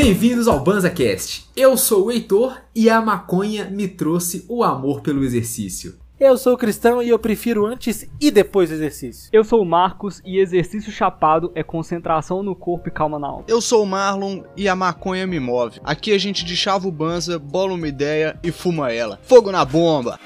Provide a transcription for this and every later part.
Bem-vindos ao BanzaCast. Eu sou o Heitor e a maconha me trouxe o amor pelo exercício. Eu sou cristão e eu prefiro antes e depois do exercício. Eu sou o Marcos e exercício chapado é concentração no corpo e calma na alma. Eu sou o Marlon e a maconha me move. Aqui a gente deschava o banza, bola uma ideia e fuma ela. Fogo na bomba!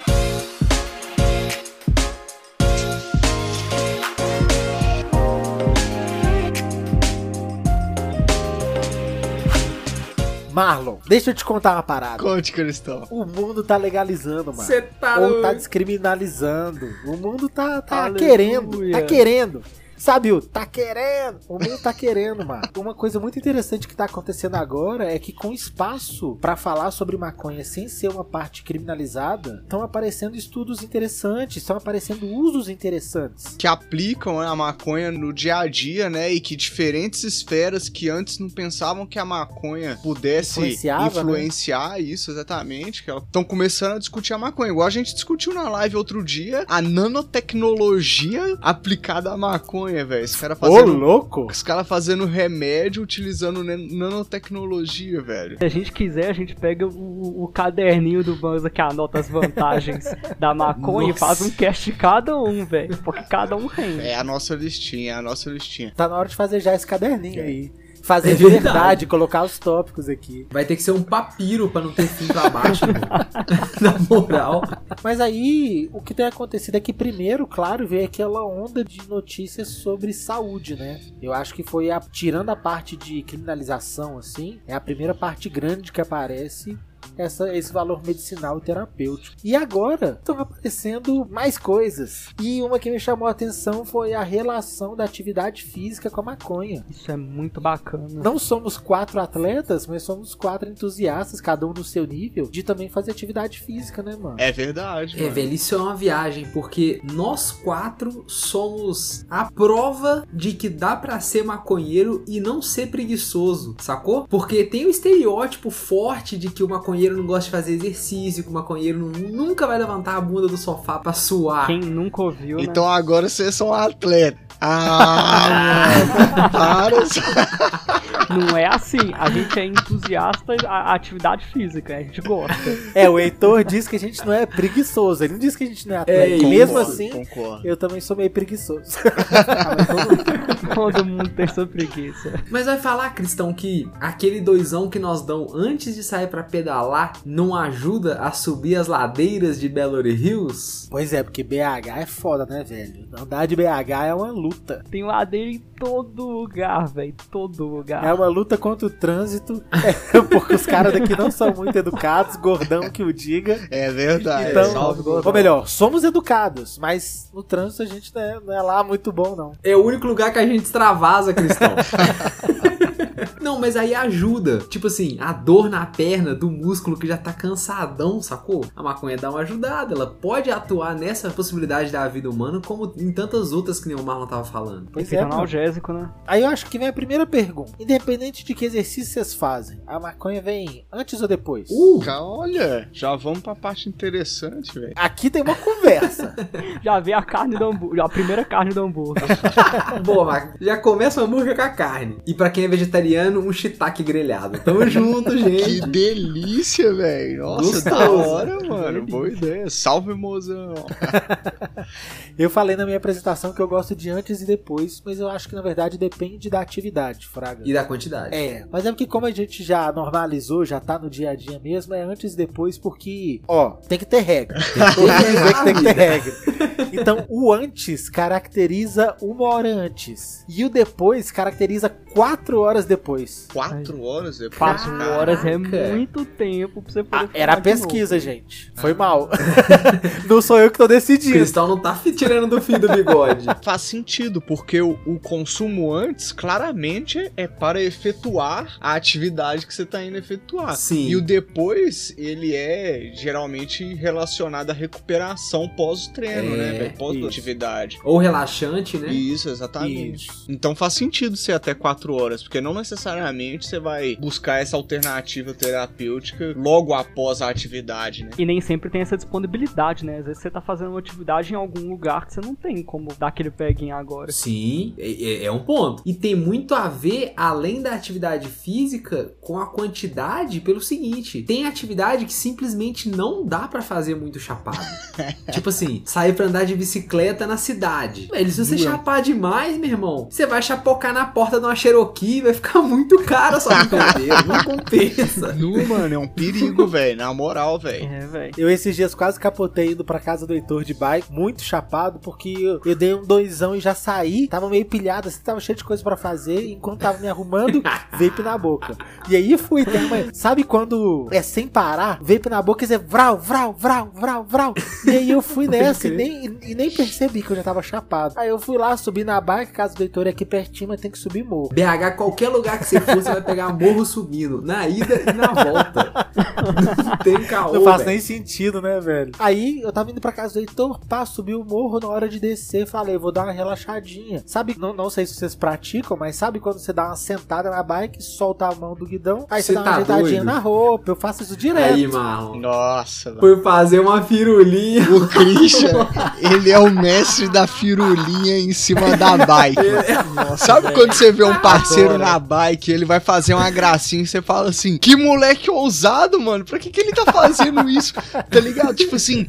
Marlon, deixa eu te contar uma parada. Conte, Cristão. O mundo tá legalizando, mano. Você tá Ou tá descriminalizando. O mundo tá, tá Aleluia. querendo, tá querendo. Sabe o tá querendo? O mundo tá querendo, mano. Uma coisa muito interessante que tá acontecendo agora é que com espaço pra falar sobre maconha sem ser uma parte criminalizada, estão aparecendo estudos interessantes, estão aparecendo usos interessantes. Que aplicam né, a maconha no dia a dia, né? E que diferentes esferas que antes não pensavam que a maconha pudesse né? influenciar isso, exatamente. Que estão começando a discutir a maconha. Igual a gente discutiu na live outro dia, a nanotecnologia aplicada à maconha, velho. Os caras Ô, fazendo. louco! Os caras fazendo remédio utilizando nan- nanotecnologia, velho. Se a gente quiser, a gente pega o, o caderninho do Banza que anota as vantagens da maconha Nossa. e faz um cast de cada um, velho. Porque cada um rende. É a nossa listinha, é a nossa listinha. Tá na hora de fazer já esse caderninho aí. Fazer É de verdade. verdade, colocar os tópicos aqui. Vai ter que ser um papiro pra não ter fim pra baixo. né? Na moral. Mas aí, o que tem acontecido é que primeiro, claro, veio aquela onda de notícias sobre saúde, né? Eu acho que foi a, tirando a parte de criminalização, assim, é a primeira parte grande que aparece essa, esse valor medicinal e terapêutico. E agora estão aparecendo mais coisas. E uma que me chamou a atenção foi a relação da atividade física com a maconha. Isso é muito bacana. Não somos quatro atletas, mas somos quatro entusiastas, cada um no seu nível, de também fazer atividade física, né, mano? É verdade. É, mano. velho, isso é uma viagem, porque nós quatro somos a prova de que dá pra ser maconheiro e não ser preguiçoso, sacou? Porque tem o estereótipo forte de que o maconheiro não gosta de fazer exercício, que o maconheiro nu- nunca vai levantar a bunda do sofá pra suar. Quem nunca ouviu, né? Então agora vocês são atleta. Ah, mano. Para. Não é assim. A gente é entusiasta da atividade física. A gente gosta. É, o Heitor diz que a gente não é preguiçoso. Ele não diz que a gente não é atleta. É, E mesmo Concordo, assim, Concordo. eu também sou meio preguiçoso. Todo mundo tem sua preguiça. Mas vai falar, Cristão, que aquele doisão que nós dão antes de sair pra pedalar não ajuda a subir as ladeiras de Belo Hills? pois é, porque BH é foda, né, velho? Andar de BH é uma luta. Tem ladeira em todo lugar, velho. Todo lugar. É uma luta contra o trânsito. É, porque os caras daqui não são muito educados, gordão que o diga. É verdade. Então, Salve, Gordão. ou melhor, somos educados, mas no trânsito a gente não é, não é lá muito bom, não. É o único lugar que a gente extravasa, Cristão. Não, mas aí ajuda. Tipo assim, a dor na perna do músculo que já tá cansadão, sacou? A maconha dá uma ajudada. Ela pode atuar nessa possibilidade da vida humana, como em tantas outras que nem o Marlon tava falando. Pois Efeito é, analgésico, né? Aí eu acho que vem a primeira pergunta. Independente de que exercício vocês fazem, a maconha vem antes ou depois? Uh! Olha, já vamos pra parte interessante, velho. Aqui tem uma conversa. Já vê a carne do hambúrguer. A primeira carne do hambúrguer. Boa. Já começa o hambúrguer com a carne. E pra quem é vegetariano, um shiitake grelhado. Tamo junto, Que gente. delícia, velho. Nossa, Gostoso. da hora, mano. Boa ideia. Salve, mozão. Eu falei na minha apresentação que eu gosto de antes e depois, mas eu acho que na verdade depende da atividade, Fraga. E da quantidade. É, mas é porque como a gente já normalizou, já tá no dia a dia mesmo, é antes e depois, porque, ó, tem que ter regra. Tem que dizer que tem que ter regra. Então, o antes caracteriza uma hora antes. E o depois caracteriza quatro horas depois. Quatro horas depois. Quatro cara. horas é Caraca. muito tempo pra você poder Ah, era pesquisa, novo. gente. Foi mal. Não sou eu que tô O decidindo. Cristão não tá tirando do fio do bigode. Faz sentido, porque o, o consumo antes, claramente, é para efetuar a atividade que você tá indo efetuar. Sim. E o depois, ele é geralmente relacionado à recuperação pós-treino, sono, É, né? Pós-atividade. Ou relaxante, né? Isso, exatamente. Isso. Então faz sentido ser até 4 horas, porque não necessariamente você vai buscar essa alternativa terapêutica logo após a atividade, né? E nem sempre tem essa disponibilidade, né? Às vezes você tá fazendo uma atividade em algum lugar que você não tem como dar aquele peguinho agora. Sim, é, é- é um ponto. E tem muito a ver, além da atividade física, com a quantidade, pelo seguinte: tem atividade que simplesmente não dá pra fazer muito chapado. tipo assim, sair pra andar de bicicleta na cidade. Velho, se você chapar demais, meu irmão, você vai chapocar na porta de uma Cherokee, vai ficar muito caro a sua brincadeira. não compensa. Nu, mano, é um perigo, velho. Na moral, velho. É, velho. Eu esses dias quase capotei indo pra casa do Heitor de bike, muito chapado, porque eu, eu dei um doisão e já saí, tava meio pilhado, assim, tava cheio de coisa pra fazer, e enquanto tava me arrumando, vape na boca. E aí fui, tem uma... sabe quando é sem parar, vape na boca e dizer vral, vral, vral, vral, vral. E aí eu fui nessa e nem, e nem percebi que eu já tava chapado. Aí eu fui lá, subi na bike, casa do Heitor é aqui pertinho, mas tem que subir morro. BH, qualquer lugar que você for, você vai pegar morro subindo. Na ida e na volta. Não tem caô, Não faz velho. nem sentido, né, velho? Aí eu tava indo pra casa do Heitor, pá, subi o morro na hora de descer. Falei, vou dar uma relaxadinha. Sabe, não, não sei se vocês praticam, mas sabe quando você dá uma sentada na bike, solta a mão do guidão, aí você, Você dá uma tá ajeitadinha doido? na roupa. Eu faço isso direto. Aí, Marlon. Nossa. Foi fazer uma firulinha. O Christian, ele é o mestre da firulinha em cima da bike. mano. Sabe quando você vê um parceiro Adoro. na bike, ele vai fazer uma gracinha e você fala assim: Que moleque ousado, mano. Pra que, que ele tá fazendo isso? Tá ligado? Tipo assim,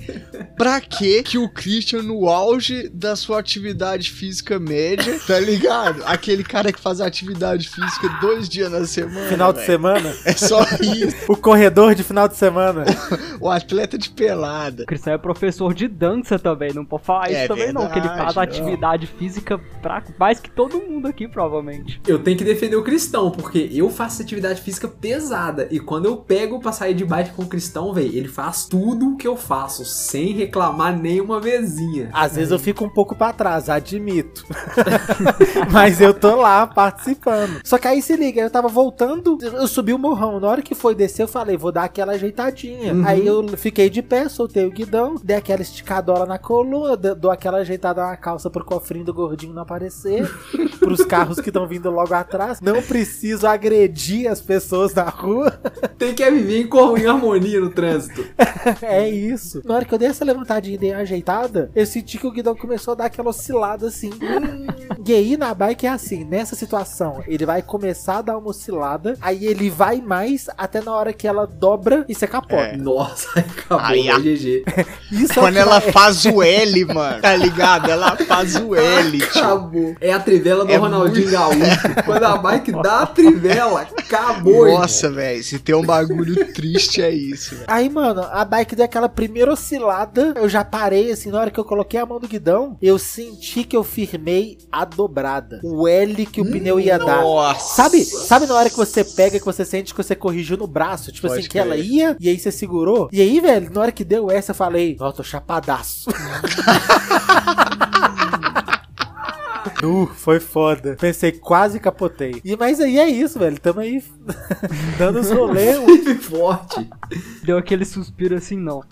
pra que que o Christian, no auge da sua atividade física média, tá ligado? Aquele cara que faz atividade física dois dias na semana. Final de semana, É só isso. o corredor de final de semana. O atleta de pelada. O Cristian é professor de dança também, não pode falar É isso também não, que ele verdade, faz atividade física pra mais que todo mundo aqui, provavelmente. Eu tenho que defender o cristão, porque eu faço atividade física pesada. E quando eu pego pra sair de bike com o cristão, velho, ele faz tudo o que eu faço, sem reclamar nenhuma vezinha. Às vezes eu fico um pouco pra trás, admito. Mas eu tô lá participando. Só que aí se liga, eu tava voltando, eu subi o morrão. Na hora que foi descer, eu falei, vou dar aquela ajeitadinha. Uhum. Aí eu fiquei de pé, soltei o guidão, dei aquela esticadola na coluna, dou aquela ajeitada na calça pro cofrinho do gordinho não aparecer. pros carros que estão vindo logo atrás. Não preciso agredir as pessoas na rua. Tem que viver em, em harmonia no trânsito. É isso. Na hora que eu dei essa levantadinha e dei uma ajeitada, eu senti que o guidão começou a dar aquela oscilada assim. Hum. e aí na bike é assim, nessa situação, ele vai começar a dar uma oscilada, aí ele vai mais até na hora que ela dobra e você capota. É. Nossa, aí acabou, Aí, a- GG. Isso é Quando que ela vai- faz o L, mano, tá ligado? Ela faz o L, tio. Acabou. É a trivela do É Ronaldinho muito- Gaúcho. Quando a bike dá a trivela, acabou. Nossa, velho, se tem um bagulho triste é isso, velho. Aí, mano, a bike deu aquela primeira oscilada, eu já parei, assim, na hora que eu coloquei a mão no guidão, eu senti que eu firmei a dobrada. O L que o pneu ia dar. Nossa. Sabe, sabe na hora que você pega que você sente que você corrigiu no braço? Tipo Pode assim, que ela ia e aí você segurou? E aí, velho, na hora que deu essa, eu falei, ó, tô chapadaço. Uh, foi foda. Pensei, quase capotei. E, mas aí é isso, velho. Tamo aí dando os rolês. Forte. Deu aquele suspiro assim, não.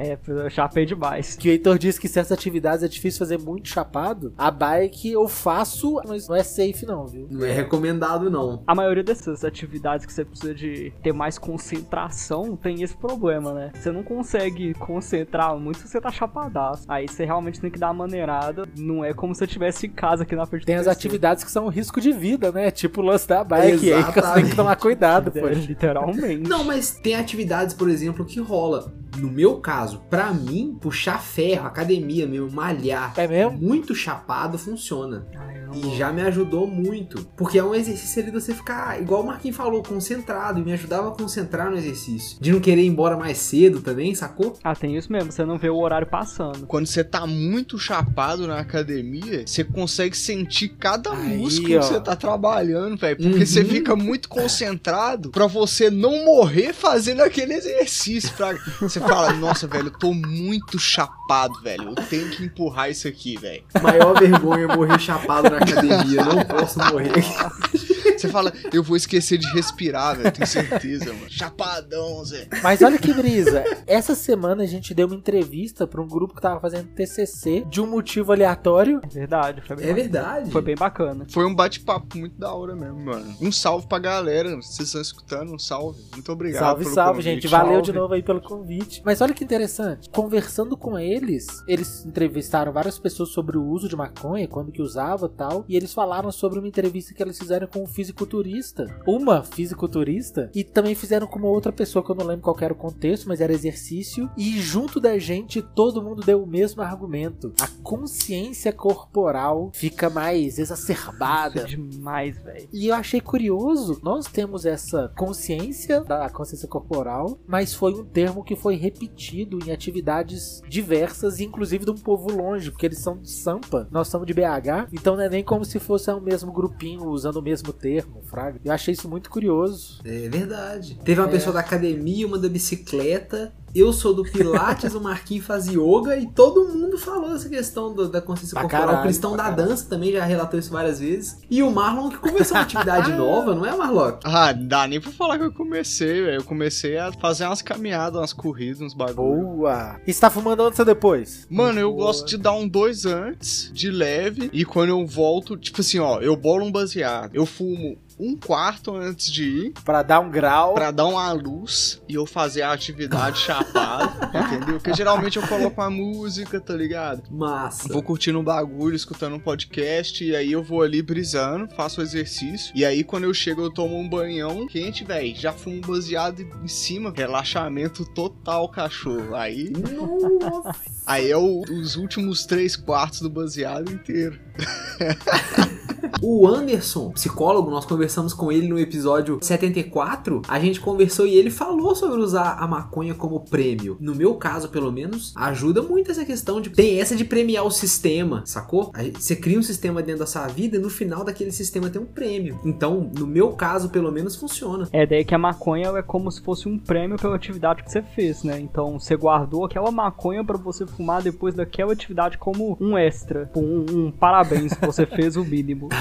É, eu chapei demais. Que o Heitor disse que certas atividades é difícil fazer muito chapado. A bike eu faço, mas não é safe não, viu? Não é recomendado, não. A maioria dessas atividades que você precisa de ter mais concentração tem esse problema, né? Você não consegue concentrar muito se você tá chapadaço. Aí você realmente tem que dar uma maneirada. Não é como se eu estivesse em casa aqui na frente do Tem as PC. atividades que são um risco de vida, né? Tipo o lance da bike aí, que você tem que tomar cuidado, É, pô. literalmente. Não, mas tem atividades, por exemplo, que rola. No meu caso, pra mim, puxar ferro, academia mesmo, malhar, É mesmo? muito chapado funciona. Ai, não E já me ajudou muito. Porque é um exercício ali de você ficar, igual o Marquinhos falou, concentrado. E me ajudava a concentrar no exercício. De não querer ir embora mais cedo também, sacou? Ah, tem isso mesmo, você não vê o horário passando. Quando você tá muito chapado na academia, você consegue sentir cada Aí, músculo ó. que você tá trabalhando, velho. Porque Uhum. você fica muito concentrado pra você não morrer fazendo aquele exercício. Pra... Você fala, nossa, velho, eu tô muito chapado, velho. Eu tenho que empurrar isso aqui, velho. Maior vergonha é morrer chapado na academia. Não posso morrer. Você fala, eu vou esquecer de respirar, velho. Tenho certeza, mano. Chapadão, Zé. Mas olha que brisa. Essa semana a gente deu uma entrevista pra um grupo que tava fazendo TCC de um motivo aleatório. É verdade, foi bem, É bacana. verdade. Foi bem bacana. Foi um bate-papo muito da hora mesmo, mano. Um salve pra galera. Vocês estão escutando? Um salve. Muito obrigado. salve, pelo salve, convite. gente. Valeu Salve. de novo aí pelo convite. Mas olha que interessante. Conversando com eles, eles entrevistaram várias pessoas sobre o uso de maconha, quando que usava e tal. E eles falaram sobre uma entrevista que eles fizeram com um fisiculturista. Uma fisiculturista. E também fizeram com uma outra pessoa que eu não lembro qual era o contexto, mas era exercício. E junto da gente, todo mundo deu o mesmo argumento. A consciência corporal fica mais exacerbada. É demais, velho. E eu achei curioso, nós temos essa consciência da consciência corporal, mas foi um termo que foi repetido em atividades diversas, inclusive de um povo longe, porque eles são de Sampa, nós somos de BH, então não é nem como se fosse o mesmo grupinho usando o mesmo termo, fraga. Eu achei isso muito curioso. É verdade. Teve uma É. pessoa da academia, uma da bicicleta. Eu sou do Pilates, o Marquinhos faz yoga e todo mundo falou essa questão do- da consciência Pra corporal. caralho, o Cristão da caralho. dança também já relatou isso várias vezes. E o Marlon que começou uma atividade nova, não é, Marlock? Ah, dá nem pra falar que eu comecei, velho. Eu comecei a fazer umas caminhadas, umas corridas, uns bagulho. Boa! E você tá fumando antes ou depois? Mano, eu Boa. gosto de dar um dois antes, de leve, e quando eu volto, tipo assim, ó, eu bolo um baseado, eu fumo um quarto antes de ir, Pra dar um grau. pra dar uma luz e eu fazer a atividade chapada, entendeu? Porque geralmente eu coloco uma música, tá ligado? Massa. Vou curtindo um bagulho, escutando um podcast, e aí eu vou ali brisando, faço o exercício, e aí quando eu chego eu tomo um banhão quente, velho, já fumo um baseado em cima, relaxamento total, cachorro. Aí, Nossa. aí é o- os últimos três quartos do baseado inteiro. O Anderson, psicólogo, nós conversamos com ele no episódio 74. A gente conversou e ele falou sobre usar a maconha como prêmio. No meu caso, pelo menos, ajuda muito essa questão de. Tem essa de premiar o sistema, sacou? Você cria um sistema dentro da sua vida e no final daquele sistema tem um prêmio. Então, no meu caso, pelo menos, funciona. É daí que a maconha é como se fosse um prêmio pela atividade que você fez, né? Então você guardou aquela maconha pra você fumar depois daquela atividade como um extra, um, um parabéns, você fez o mínimo.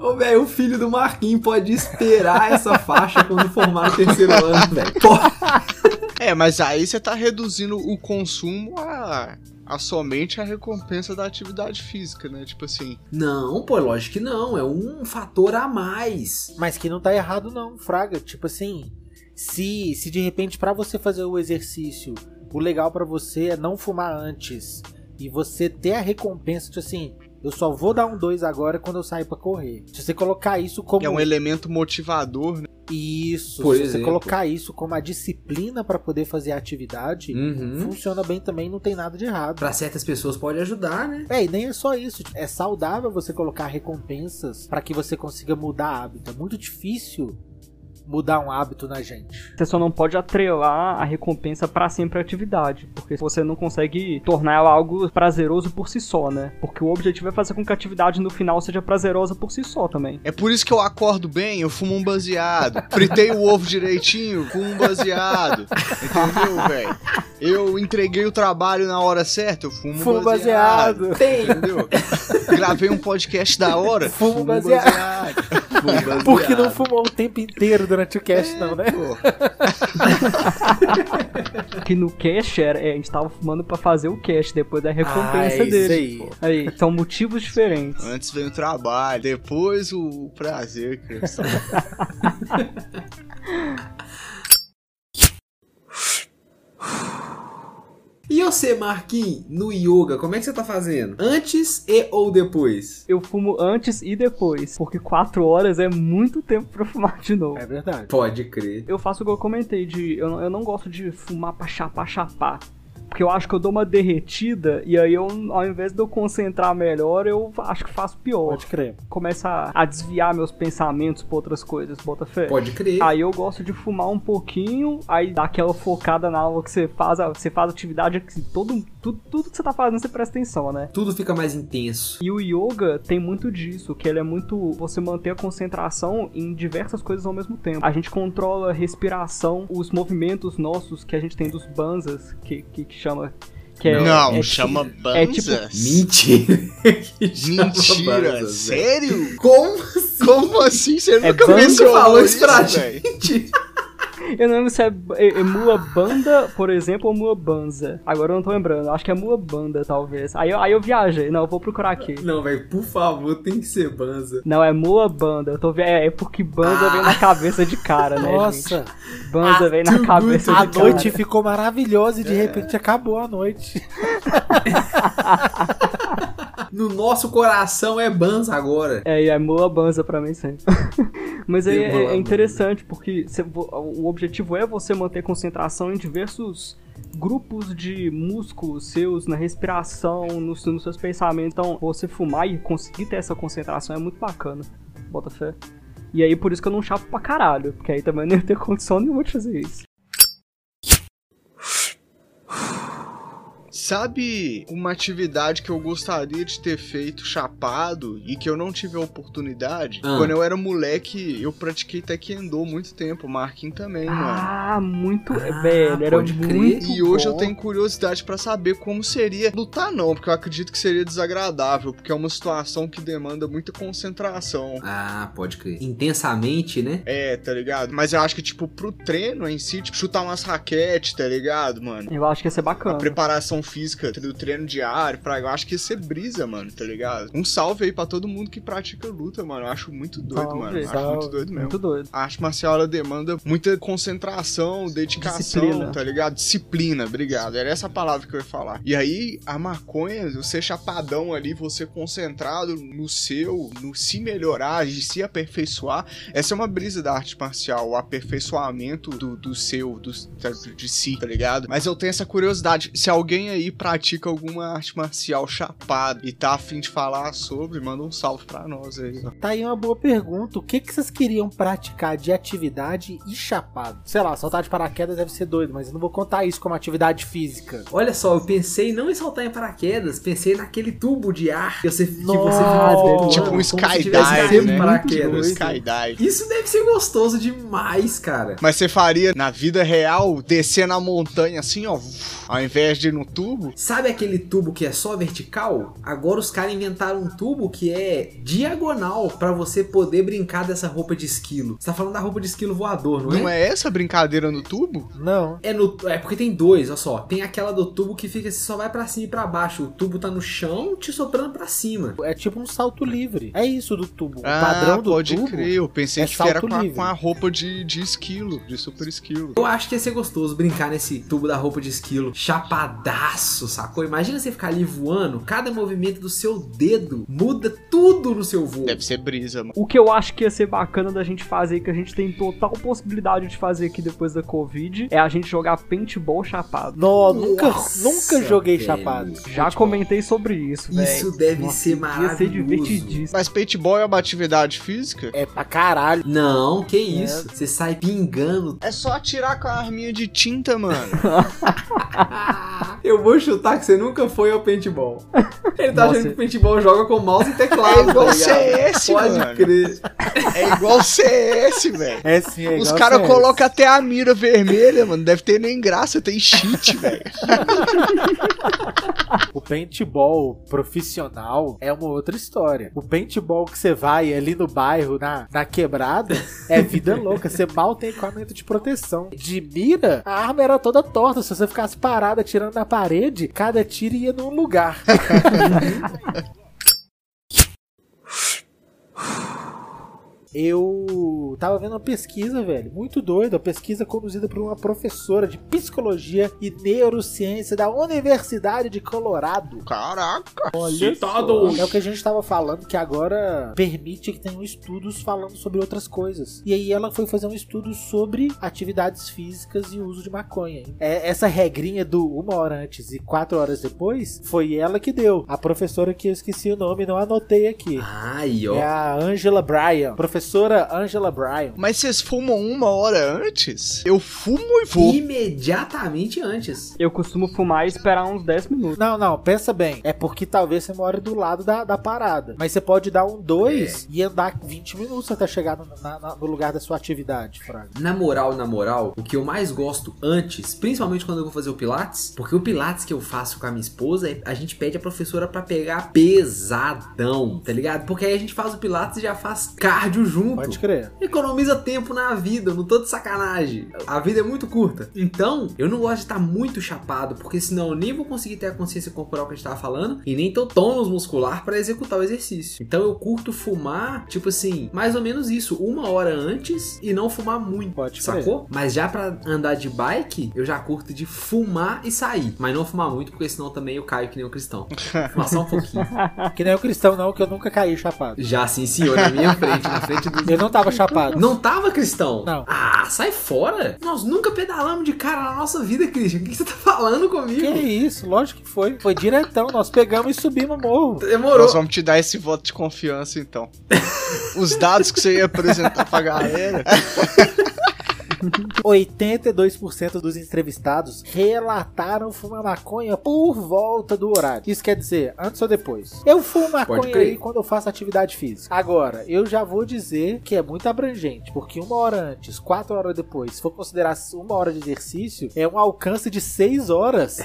Ô, velho, o filho do Marquinhos pode esperar essa faixa quando formar no terceiro ano, velho. É, mas aí você tá reduzindo o consumo a, a somente a recompensa da atividade física, né? Tipo assim, Não, pô, lógico que não. É um fator a mais. Mas que não tá errado não, fraga. Tipo assim, se, se de repente pra você fazer o exercício, o legal pra você é não fumar antes e você ter a recompensa, tipo assim, eu só vou dar um 2 agora quando eu sair pra correr. Se você colocar isso como é um elemento motivador, né? isso, Por se você exemplo. colocar isso como a disciplina pra poder fazer a atividade, Uhum. funciona bem também, não tem nada de errado. Pra certas pessoas pode ajudar, né? É, e nem é só isso. É saudável você colocar recompensas pra que você consiga mudar hábito. É muito difícil mudar um hábito na gente. Você só não pode atrelar a recompensa pra sempre à atividade, porque você não consegue tornar ela algo prazeroso por si só, né? Porque o objetivo é fazer com que a atividade no final seja prazerosa por si só também. É por isso que eu acordo bem, eu fumo um baseado. Fritei o ovo direitinho, fumo um baseado. Entendeu, velho? Eu entreguei o trabalho na hora certa, eu fumo um Fumo baseado. baseado. Tem. Entendeu? Gravei um podcast da hora, Fumo fumo um baseado. baseado. Fumo baseado. Porque não fumou o tempo inteiro durante o cast, não, né? Que no cash era, é, a gente tava fumando pra fazer o cash depois da recompensa Ah, é isso dele. aí. pô. Aí, são motivos diferentes. Antes vem o trabalho, depois o prazer, Cristão. E você, Marquinhos, no yoga, como é que você tá fazendo? Antes e ou depois? Eu fumo antes e depois, porque 4 horas é muito tempo pra fumar de novo. É verdade. Pode crer. Eu faço o que eu comentei, de eu, não- eu não gosto de fumar pra chapar, chapar. Porque eu acho que eu dou uma derretida e aí eu, ao invés de eu concentrar melhor, eu acho que faço pior. Pode crer. Começa a, a desviar meus pensamentos pra outras coisas, bota fé. Pode crer. Aí eu gosto de fumar um pouquinho, aí dá aquela focada na aula que você faz, a- você faz atividade que todo, tudo, tudo que você tá fazendo você presta atenção, né? Tudo fica mais intenso. E o yoga tem muito disso, que ele é muito você manter a concentração em diversas coisas ao mesmo tempo. A gente controla a respiração, os movimentos nossos que a gente tem dos banzas, que, que, que chama Que é, Não, é chama tipo- Banza. é tipo- Mentira. Mentira, sério? Como Como assim? Você É nunca Banza? mencionou falou isso pra gente? Eu não lembro se é, é, é Mua Banda, por exemplo, ou Mua Banza. Agora eu não tô lembrando. Acho que é Mua Banda, talvez. Aí, eu- aí eu viajei. Não, eu vou procurar aqui. Não, velho, por favor, tem que ser Banza. Não, é Mua Banda. Eu tô vendo. É, é porque Banza vem na cabeça de cara, né, Nossa, gente? Banza Ah, vem na cabeça good a de cara. noite ficou maravilhosa e de repente acabou a noite. No nosso coração é Banza agora. É, e é Mua Banza pra mim sempre. Mas aí é, é interessante, porque o objetivo é você manter concentração em diversos grupos de músculos seus, na respiração, nos, nos seus pensamentos. Então, você fumar e conseguir ter essa concentração é muito bacana. Bota fé. E aí, por isso que eu não chapo pra caralho, porque aí também eu não ia ter condição nenhuma de fazer isso. Sabe uma atividade que eu gostaria de ter feito chapado e que eu não tive a oportunidade? Ah. Quando eu era moleque, eu pratiquei taekwondo muito tempo, o Marquinhos também, mano. Ah, muito. Ah, velho, era pode crer. muito. E hoje eu bom. tenho curiosidade pra saber como seria lutar não, porque eu acredito que seria desagradável, porque é uma situação que demanda muita concentração. Ah, pode crer. Intensamente, né? É, tá ligado? Mas eu acho que, tipo, pro treino em si, tipo, chutar umas raquetes, tá ligado, mano? Eu acho que ia ser A bacana. preparação física do treino diário, pra, eu acho que ia ser brisa, mano, tá ligado? Um salve aí pra todo mundo que pratica luta, mano. Eu acho muito doido, Salve, mano. Eu acho salve. muito doido mesmo. Muito doido. A arte marcial ela demanda muita concentração, dedicação, Disciplina. tá ligado? Disciplina, obrigado. Era essa palavra que eu ia falar. E aí, a maconha, você chapadão ali, você concentrado no seu, no se melhorar, de se aperfeiçoar, essa é uma brisa da arte marcial, o aperfeiçoamento do, do seu, do, de si, tá ligado? Mas eu tenho essa curiosidade, se alguém aí pratica alguma arte marcial chapada e tá afim de falar sobre, manda um salve pra nós aí. ó. Tá aí uma boa pergunta. O que, que vocês queriam praticar de atividade e chapado? Sei lá, saltar de paraquedas deve ser doido, mas eu não vou contar isso como atividade física. Olha só, eu pensei não em saltar em paraquedas, pensei naquele tubo de ar que você, que você Nossa, fica flutuando, Tipo um skydive, né? de paraquedas. Um skydive. Isso deve ser gostoso demais, cara. Mas você faria na vida real, descer na montanha assim, ó, ao invés de ir no tubo? Sabe aquele tubo que é só vertical? Agora os caras inventaram um tubo que é diagonal pra você poder brincar dessa roupa de esquilo. Você tá falando da roupa de esquilo voador, não, Não é essa brincadeira no tubo? Não. É, no, é porque tem dois, olha só. Tem aquela do tubo que fica, você só vai pra cima e pra baixo. O tubo tá no chão, te soprando pra cima. É tipo um salto livre. É isso do tubo. O Ah, padrão do pode tubo. crer. Eu pensei é que era com a, com a roupa de, de esquilo, de super esquilo. Eu acho que ia ser gostoso brincar nesse tubo da roupa de esquilo. Chapadaço, sacou? Imagina você ficar ali voando, cada movimento do seu dedo muda tudo no seu voo. Deve ser brisa, mano. O que eu acho que ia ser bacana da gente fazer, que a gente tem total possibilidade de fazer aqui depois da Covid, é a gente jogar paintball chapado. Não, nunca, Nossa, nunca joguei velho. chapado. Já comentei sobre isso, velho. Isso deve Nossa, ser Ia ser maravilhoso. divertidíssimo. Mas paintball é uma atividade física? É pra caralho. Não, que isso. Você sai pingando. É só atirar com a arminha de tinta, mano. Eu vou chutar que você nunca foi ao paintball. Ele tá Nossa. achando que o paintball joga com mouse e teclado. É igual tá? CS, Pode mano. crer. É igual CS, velho. É sim, é Os caras colocam até a mira vermelha, mano. Deve ter nem graça, tem cheat, velho. O paintball profissional é uma outra história. O paintball que você vai ali no bairro, na, na quebrada, é vida louca. Você mal tem equipamento de proteção. De mira, a arma era toda torta. Se você ficasse parado atirando na parede, cada tiro ia num lugar. Eu tava vendo uma pesquisa, velho, muito doida, uma pesquisa conduzida por uma professora de psicologia e neurociência da Universidade de Colorado. Caraca. Citado. É o que a gente tava falando, que agora permite que tenham estudos falando sobre outras coisas. E aí ela foi fazer um estudo sobre atividades físicas e uso de maconha. É, essa regrinha do uma hora antes e quatro horas depois, foi ela que deu. A professora que eu esqueci o nome, não anotei aqui. Aí, ó. É a Angela Bryan, professora Professora Angela Bryan. Mas vocês fumam uma hora antes? Eu fumo e vou. Imediatamente antes. Eu costumo fumar e esperar uns 10 minutos. Não, não, pensa bem. É porque talvez você more do lado da, da parada. Mas você pode dar um 2 e andar 20 minutos até chegar no, na- na- no lugar da sua atividade, Fraga. Na moral, na moral, o que eu mais gosto antes, principalmente quando eu vou fazer o Pilates, porque o Pilates que eu faço com a minha esposa, é- a gente pede a professora pra pegar pesadão, tá ligado? Porque aí a gente faz o Pilates e já faz cardio junto. Pode crer. Economiza tempo na vida, não tô de sacanagem. A vida é muito curta. Então, eu não gosto de estar muito chapado, porque senão eu nem vou conseguir ter a consciência corporal que a gente tava falando e nem o tônus muscular pra executar o exercício. Então eu curto fumar, tipo assim, mais ou menos isso, uma hora antes e não fumar muito. Pode crer. Sacou? Mas já pra andar de bike, eu já curto de fumar e sair. Mas não fumar muito, porque senão também eu caio que nem um cristão. Fumar só um pouquinho. Que nem o cristão, não, que eu nunca caí chapado. Já sim, senhor, na minha frente, na frente do. Eu não tava chapado. Não tava, Cristão? Não. Ah, sai fora. Nós nunca pedalamos de cara na nossa vida, Christian. O que que você tá falando comigo? Que isso, lógico que foi. Foi diretão, nós pegamos e subimos o morro. Demorou. Nós vamos te dar esse voto de confiança, então. Os dados que você ia apresentar pra galera. 82% dos entrevistados relataram fumar maconha por volta do horário. Isso quer dizer, antes ou depois. Eu fumo maconha aí quando eu faço atividade física. Agora, eu já vou dizer que é muito abrangente, porque uma hora antes, quatro horas depois, se for considerar uma hora de exercício, é um alcance de seis horas.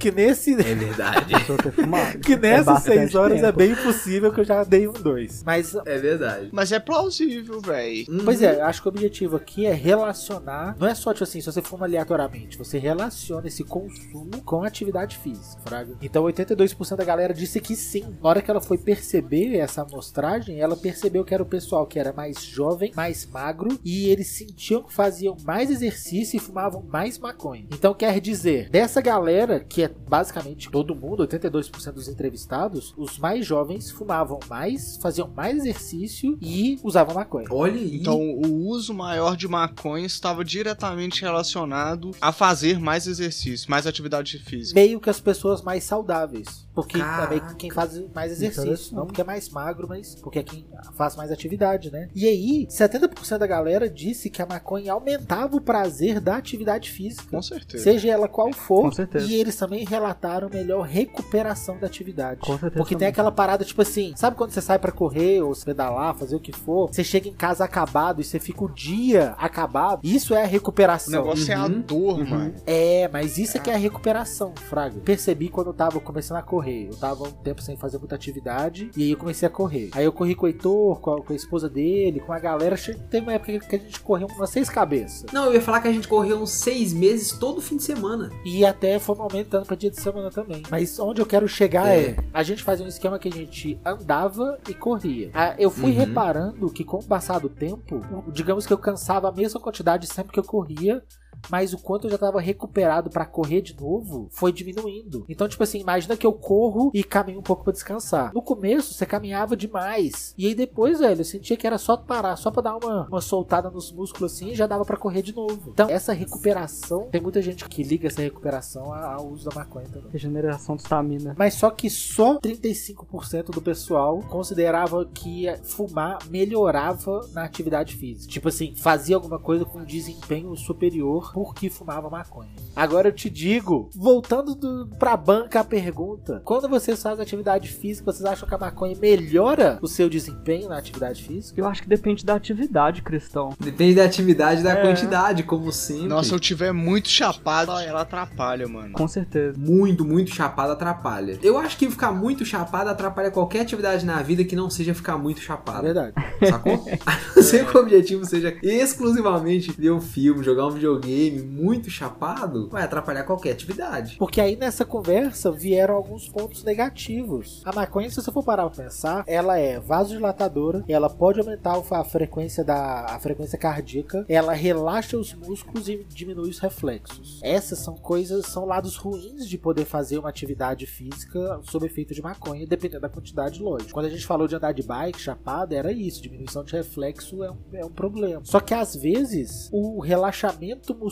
Que nesse. É verdade. Que É nessas seis horas é tempo. bem possível que eu já dei um dois. Mas É verdade. Mas é plausível, véi. Pois é, eu acho que o objetivo aqui é relacionar. Não é só, tipo assim, se você fuma aleatoriamente, você relaciona esse consumo com a atividade física, Fraga. Então 82% da galera disse que sim. Na hora que ela foi perceber essa amostragem, ela percebeu que era o pessoal que era mais jovem, mais magro, e eles sentiam que faziam mais exercício e fumavam mais maconha. Então quer dizer, dessa galera, que é basicamente todo mundo, 82% dos entrevistados, os mais jovens fumavam mais, faziam mais exercício e usavam maconha. Olha aí. Então, o uso maior de maconha estava diretamente relacionado a fazer mais exercício, mais atividade física. meio que as pessoas mais saudáveis. Porque Caraca. é que quem faz mais exercício. Não porque é mais magro, mas porque é quem faz mais atividade, né? E aí, 70% da galera disse que a maconha aumentava o prazer da atividade física. Com certeza. Seja ela qual for, Com certeza. e eles também relataram melhor recuperação da atividade. Com certeza Porque tem também. aquela parada, tipo assim, sabe quando você sai pra correr ou se pedalar, fazer o que for, você chega em casa acabado e você fica o dia acabado? Isso é a O recuperação. negócio é a Uhum. dor, Uhum. mano. É, mas isso é que é a recuperação, Fraga. Percebi quando eu tava começando a correr. Eu tava um tempo sem fazer muita atividade e aí eu comecei a correr. Aí eu corri com o Heitor, com a, com a esposa dele, com a galera. Teve uma época que a gente correu umas seis cabeças. Não, eu ia falar que a gente correu uns seis meses todo fim de semana. E até fomos aumentando pra dia de semana também. Mas onde eu quero chegar é. É. a gente fazia um esquema que a gente andava e corria. Ah, Eu fui Uhum. reparando que com o passar do tempo, digamos que eu cansava a mesma quantidade sempre que eu corria. Mas o quanto eu já tava recuperado pra correr de novo foi diminuindo. Então, tipo assim, imagina que eu corro e caminho um pouco pra descansar. No começo, você caminhava demais. E aí depois, velho, eu sentia que era só parar, só pra dar uma, uma soltada nos músculos assim e já dava pra correr de novo. Então, essa recuperação, tem muita gente que liga essa recuperação ao uso da maconha também. Regeneração de estamina. Mas só que só 35% do pessoal considerava que fumar melhorava na atividade física. Tipo assim, fazia alguma coisa com desempenho superior porque fumava maconha. Agora eu te digo, voltando do, pra banca a pergunta: quando vocês fazem atividade física, vocês acham que a maconha melhora o seu desempenho na atividade física? Eu acho que depende da atividade, Cristão. Depende da atividade e da É. quantidade, como sempre. Nossa, se eu tiver muito chapado, ela atrapalha, mano. Com certeza. Muito, muito chapado atrapalha. Eu acho que ficar muito chapado atrapalha qualquer atividade na vida que não seja ficar muito chapado. verdade. Sacou? A não ser que o objetivo seja exclusivamente ver um filme, jogar um videogame muito chapado, vai atrapalhar qualquer atividade. Porque aí nessa conversa vieram alguns pontos negativos. A maconha, se você for parar pra pensar, ela é vasodilatadora, ela pode aumentar a frequência da a frequência cardíaca, ela relaxa os músculos e diminui os reflexos. Essas são coisas, são lados ruins de poder fazer uma atividade física sob efeito de maconha, dependendo da quantidade, lógico. Quando a gente falou de andar de bike, chapada, era isso, diminuição de reflexo é um, é um problema. Só que às vezes o relaxamento muscular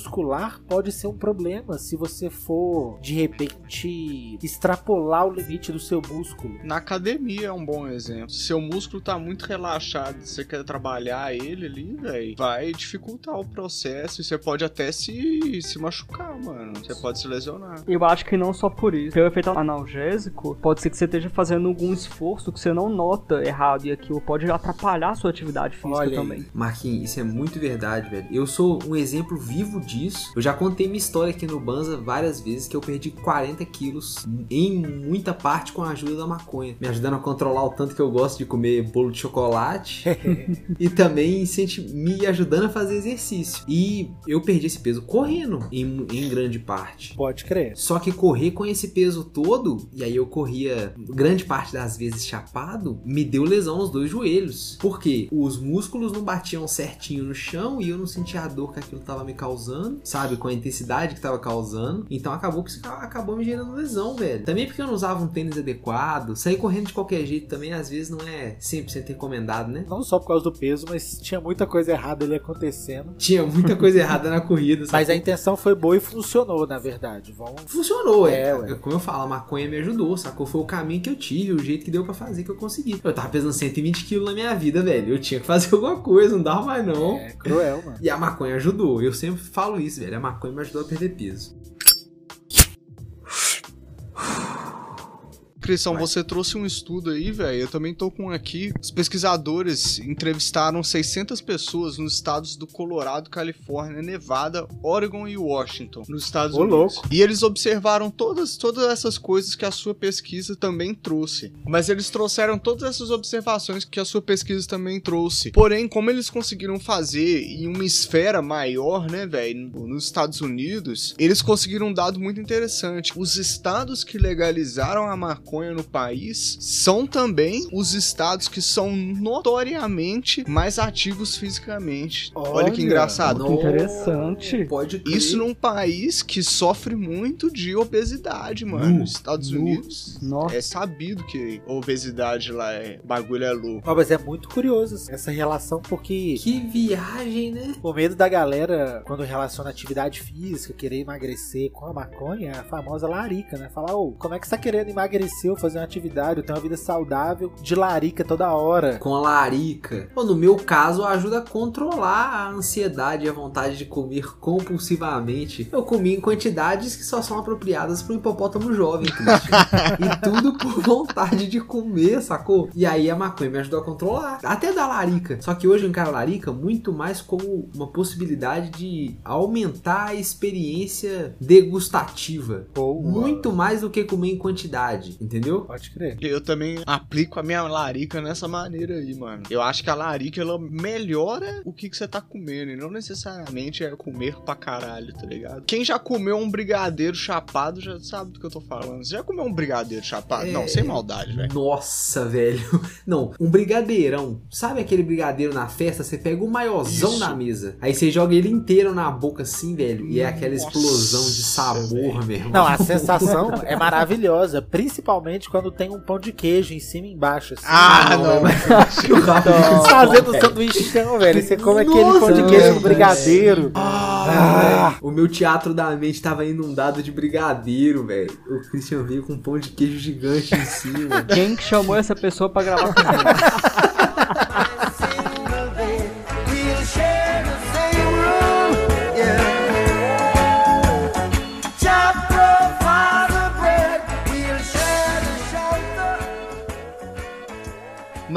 pode ser um problema se você for de repente extrapolar o limite do seu músculo. Na academia é um bom exemplo. Se seu músculo tá muito relaxado, você quer trabalhar ele ali, velho, vai dificultar o processo e você pode até se, se machucar, mano. Você pode se lesionar. Eu acho que não só por isso. Pelo efeito analgésico, pode ser que você esteja fazendo algum esforço que você não nota errado e aquilo pode atrapalhar a sua atividade física Olha também. Marquinhos, isso é muito verdade, velho. Eu sou um exemplo vivo disso. Eu já contei minha história aqui no Banza várias vezes que eu perdi 40 quilos em muita parte com a ajuda da maconha. Me ajudando a controlar o tanto que eu gosto de comer bolo de chocolate e também me ajudando a fazer exercício. E eu perdi esse peso correndo, em, em grande parte. Pode crer. Só que correr com esse peso todo, e aí eu corria grande parte das vezes chapado, me deu lesão nos dois joelhos. Por quê? Os músculos não batiam certinho no chão e eu não sentia a dor que aquilo tava me causando, sabe? Com a intensidade que tava causando. Então acabou que isso acabou me gerando lesão, velho. Também porque eu não usava um tênis adequado. Sair correndo de qualquer jeito também, às vezes, não é 100% recomendado, né? Não só por causa do peso, mas tinha muita coisa errada ali acontecendo. Tinha muita coisa errada na corrida. Mas a intenção foi boa e funcionou, na verdade. Vamos. Funcionou, é. É. Como eu falo, a maconha me ajudou, sacou? Foi o caminho que eu tive, o jeito que deu pra fazer que eu consegui. Eu tava pesando 120 quilos na minha vida, velho. Eu tinha que fazer alguma coisa, não dava mais não. É cruel, mano. E a maconha ajudou. Eu sempre falo isso, velho. A maconha me ajudou a perder peso. Cristão, você trouxe um estudo aí, velho. Eu também tô com aqui. Os pesquisadores entrevistaram 600 pessoas nos estados do Colorado, Califórnia, Nevada, Oregon e Washington, nos Estados Ô, Unidos. louco. E eles observaram todas, todas essas coisas que a sua pesquisa também trouxe. Mas eles trouxeram todas essas observações que a sua pesquisa também trouxe. Porém, como eles conseguiram fazer em uma esfera maior, né, velho, nos Estados Unidos, eles conseguiram um dado muito interessante. Os estados que legalizaram a maconha no país são também os estados que são notoriamente mais ativos fisicamente. Olha, que Olha, engraçado. Que interessante. Pode crer. Isso num país que sofre muito de obesidade, mano. Nos Estados nu. Unidos. Nossa. É sabido que a obesidade lá é. Bagulho é louco. Ó, mas é muito curioso essa relação, porque Que viagem, né? o medo da galera, quando relaciona atividade física, querer emagrecer com a maconha, é a famosa larica, né? Falar, ô, como é que você tá querendo emagrecer ou fazer uma atividade, ou ter uma vida saudável de larica toda hora? Com a larica. Ou no meu caso, ajuda a controlar a ansiedade e a vontade de comer compulsivamente. Eu comi em quantidades que só são apropriadas para um hipopótamo jovem, e tudo por vontade de comer, sacou? E aí a maconha me ajudou a controlar. Até da larica. Só que hoje eu encaro a larica muito mais como uma possibilidade de aumentar a experiência degustativa. Boa. Muito mais do que comer em quantidade, entendeu? Pode crer. Eu também aplico a minha larica nessa maneira aí, mano. Eu acho que a larica, ela melhora o que, que você tá comendo. E não necessariamente é comer pra caralho, tá ligado? Quem já comeu um brigadeiro chapado já sabe do que eu tô falando. Você já comeu um brigadeiro chapado? É. Não, sem maldade, velho. Nossa, velho. Não, um brigadeirão. Sabe aquele brigadeiro na festa? Você pega o maiorzão Isso. na mesa. Aí você joga ele inteiro na boca assim, velho. E é aquela Nossa, explosão de sabor, velho. meu irmão. Não, a sensação é maravilhosa, principalmente quando tem um pão de queijo em cima e embaixo. Assim, Ah, não. Que o Rafa disse, Fazendo velho. sanduichão, velho. Você come aquele Nossa, pão de queijo com brigadeiro. Ah, o meu teatro da mente tava inundado de brigadeiro, velho. O Christian veio com um pão de queijo gigante em cima. Quem que chamou essa pessoa pra gravar com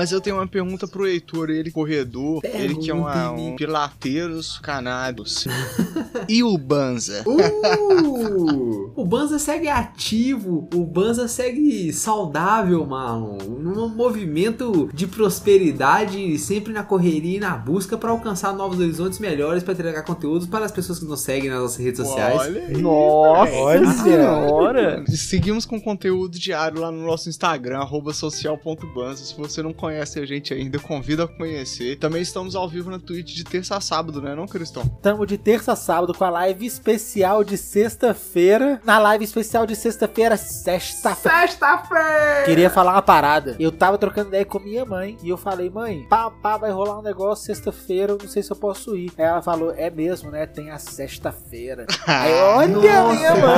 Mas eu tenho uma pergunta pro Heitor, ele corredor, ele que é uma, um pilateiros canados. e o Banza? Uh! o Banza segue ativo, o Banza segue saudável, Marlon. Num movimento de prosperidade, sempre na correria e na busca para alcançar novos horizontes melhores, para entregar conteúdos para as pessoas que nos seguem nas nossas redes sociais. Olha aí. Nossa Olha. senhora! Seguimos com conteúdo diário lá no nosso Instagram, arroba social.banza. Se você não conhece conhece a gente ainda, convido a conhecer. Também estamos ao vivo na Twitch de terça a sábado, né, não, Cristão? Tamo de terça a sábado com a live especial de sexta-feira. Na live especial de sexta-feira, sexta-feira. Sexta-feira! Queria falar uma parada. Eu tava trocando ideia com minha mãe e eu falei, mãe, pá, pá, vai rolar um negócio sexta-feira, eu não sei se eu posso ir. Aí ela falou, é mesmo, né? Tem a sexta-feira. Olha minha mãe!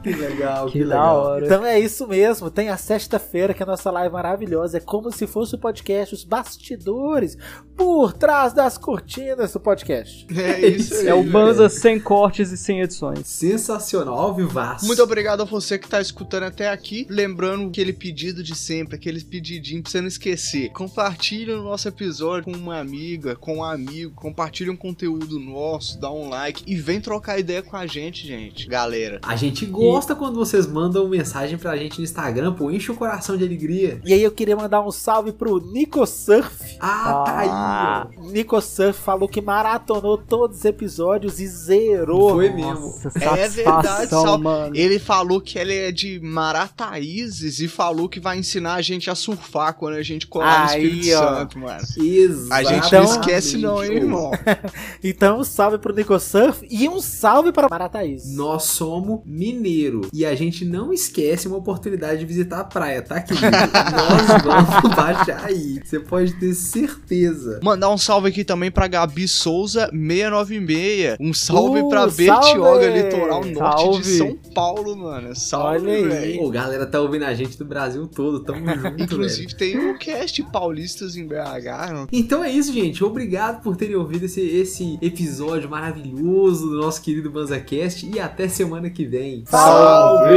que legal, que, Que da legal. hora. Então é isso mesmo, tem a sexta-feira que é a nossa live maravilhosa. É como se fosse o podcast, os bastidores por trás das cortinas do podcast. É isso aí. É o. Banza sem cortes e sem edições. Sensacional, vivaço. Muito obrigado a você que tá escutando até aqui. Lembrando aquele pedido de sempre, aquele pedidinho pra você não esquecer. Compartilhe o nosso episódio com uma amiga, com um amigo. Compartilhe um conteúdo nosso, dá um like e vem trocar ideia com a gente, gente. Galera. A gente gosta quando vocês mandam mensagem pra gente no Instagram, pô, enche o coração de alegria. E aí eu queria mandar um salve pro Nico Surf. Ah, tá aí. Nico Surf falou que maratonou todos os episódios e zerou. Foi mesmo. Nossa, É verdade, Sal. mano. Ele falou que ele é de Marataízes e falou que vai ensinar a gente a surfar quando a gente colar no Aí, Espírito ó. Santo, mano. Exatamente. A gente Então- não esquece não, hein, irmão. Então, um salve pro Nico Surf e um salve para Marataízes. Nós somos mineiro e a gente não esquece uma oportunidade de visitar a praia, tá, querido? Nós vamos baixar aí. Você pode ter certeza. Mandar um salve aqui também pra Gabi Souza 696. Um salve Uh, pra salve! Bertioga, litoral norte Salve! de São Paulo, mano. Salve, Olha aí. velho. Pô, galera tá ouvindo a gente do Brasil todo, tamo junto, velho. Inclusive tem um cast Paulistas em BH. não? Então é isso, gente. Obrigado por terem ouvido esse, esse episódio maravilhoso do nosso querido BanzaCast e até semana que vem. Salve!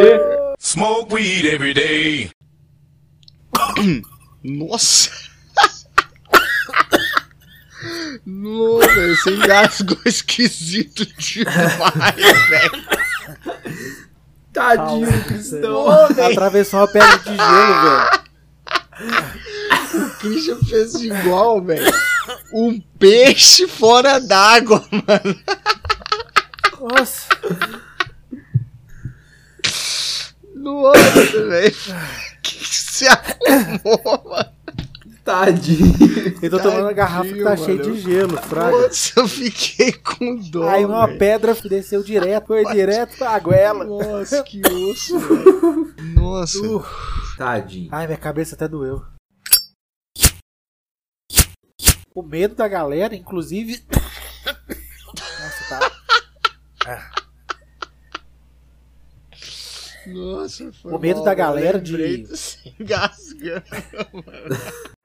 Smoke weed every day. Nossa! Nossa, velho, você engasgou esquisito demais, velho. Tadinho, Cristão. Atravessou uma pedra de gelo, velho. O Christian fez igual, velho. Um peixe fora d'água, mano. Nossa. Nossa, velho. Que se arrumou, mano. Tadinho. Eu tô tomando uma garrafa que tá Tadinho, cheia mano. de gelo, fraga. Nossa, eu fiquei com dó. Aí uma velho. pedra desceu direto, foi direto pra goela. Nossa, que osso. Nossa. Uh. Tadinho. Ai, minha cabeça até doeu. O medo da galera, inclusive. Nossa, tá. Nossa, foi O medo mal, da galera de- engasgando, mano.